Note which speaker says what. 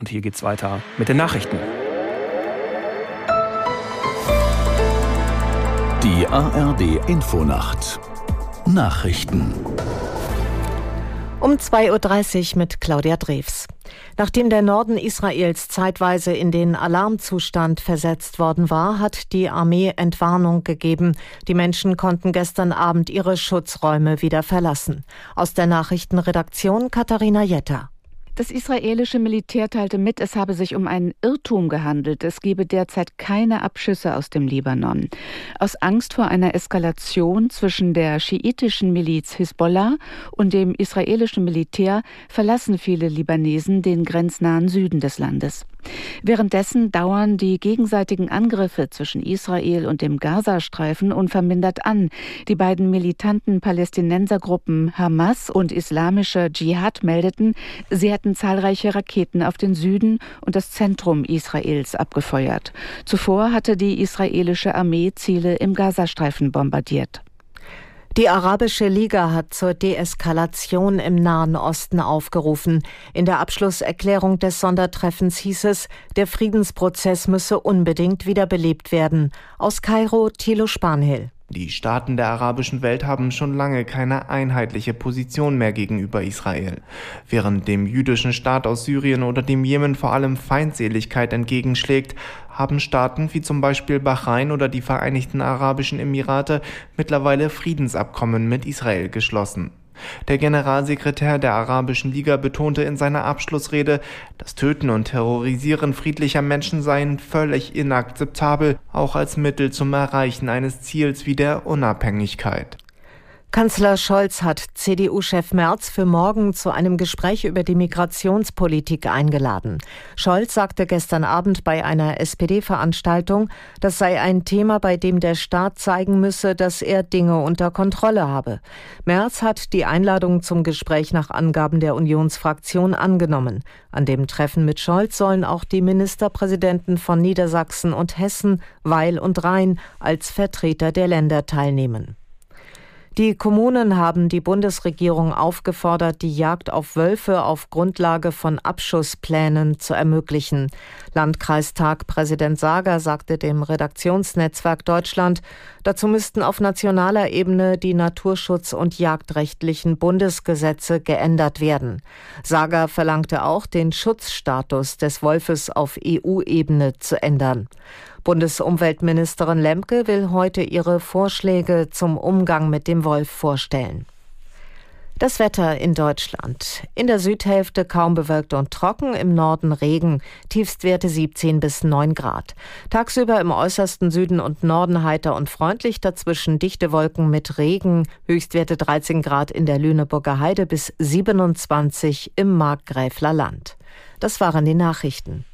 Speaker 1: Und hier geht's weiter mit den Nachrichten.
Speaker 2: Die ARD Infonacht Nachrichten
Speaker 3: um 2.30 Uhr mit Claudia Drews. Nachdem der Norden Israels zeitweise in den Alarmzustand versetzt worden war, hat die Armee Entwarnung gegeben. Die Menschen konnten gestern Abend ihre Schutzräume wieder verlassen. Aus der Nachrichtenredaktion Katharina Jetter.
Speaker 4: Das israelische Militär teilte mit, es habe sich um einen Irrtum gehandelt. Es gebe derzeit keine Abschüsse aus dem Libanon. Aus Angst vor einer Eskalation zwischen der schiitischen Miliz Hisbollah und dem israelischen Militär verlassen viele Libanesen den grenznahen Süden des Landes. Währenddessen dauern die gegenseitigen Angriffe zwischen Israel und dem Gazastreifen unvermindert an. Die beiden militanten Palästinensergruppen Hamas und Islamischer Dschihad meldeten, sie hätten zahlreiche Raketen auf den Süden und das Zentrum Israels abgefeuert. Zuvor hatte die israelische Armee Ziele im Gazastreifen bombardiert.
Speaker 3: Die Arabische Liga hat zur Deeskalation im Nahen Osten aufgerufen. In der Abschlusserklärung des Sondertreffens hieß es, der Friedensprozess müsse unbedingt wiederbelebt werden. Aus Kairo Thilo Spanhill.
Speaker 5: Die Staaten der arabischen Welt haben schon lange keine einheitliche Position mehr gegenüber Israel. Während dem jüdischen Staat aus Syrien oder dem Jemen vor allem Feindseligkeit entgegenschlägt, haben Staaten wie zum Beispiel Bahrain oder die Vereinigten Arabischen Emirate mittlerweile Friedensabkommen mit Israel geschlossen. Der Generalsekretär der Arabischen Liga betonte in seiner Abschlussrede, das Töten und Terrorisieren friedlicher Menschen seien völlig inakzeptabel, auch als Mittel zum Erreichen eines Ziels wie der Unabhängigkeit.
Speaker 3: Kanzler Scholz hat CDU-Chef Merz für morgen zu einem Gespräch über die Migrationspolitik eingeladen. Scholz sagte gestern Abend bei einer SPD-Veranstaltung, das sei ein Thema, bei dem der Staat zeigen müsse, dass er Dinge unter Kontrolle habe. Merz hat die Einladung zum Gespräch nach Angaben der Unionsfraktion angenommen. An dem Treffen mit Scholz sollen auch die Ministerpräsidenten von Niedersachsen und Hessen, Weil und Rhein als Vertreter der Länder teilnehmen. Die Kommunen haben die Bundesregierung aufgefordert, die Jagd auf Wölfe auf Grundlage von Abschussplänen zu ermöglichen. Landkreistagpräsident Sager sagte dem Redaktionsnetzwerk Deutschland, dazu müssten auf nationaler Ebene die naturschutz- und jagdrechtlichen Bundesgesetze geändert werden. Sager verlangte auch, den Schutzstatus des Wolfes auf EU-Ebene zu ändern. Bundesumweltministerin Lemke will heute ihre Vorschläge zum Umgang mit dem Wolf vorstellen. Das Wetter in Deutschland. In der Südhälfte kaum bewölkt und trocken, im Norden Regen, Tiefstwerte 17 bis 9 Grad. Tagsüber im äußersten Süden und Norden heiter und freundlich, dazwischen dichte Wolken mit Regen, Höchstwerte 13 Grad in der Lüneburger Heide bis 27 im Markgräfler Land. Das waren die Nachrichten.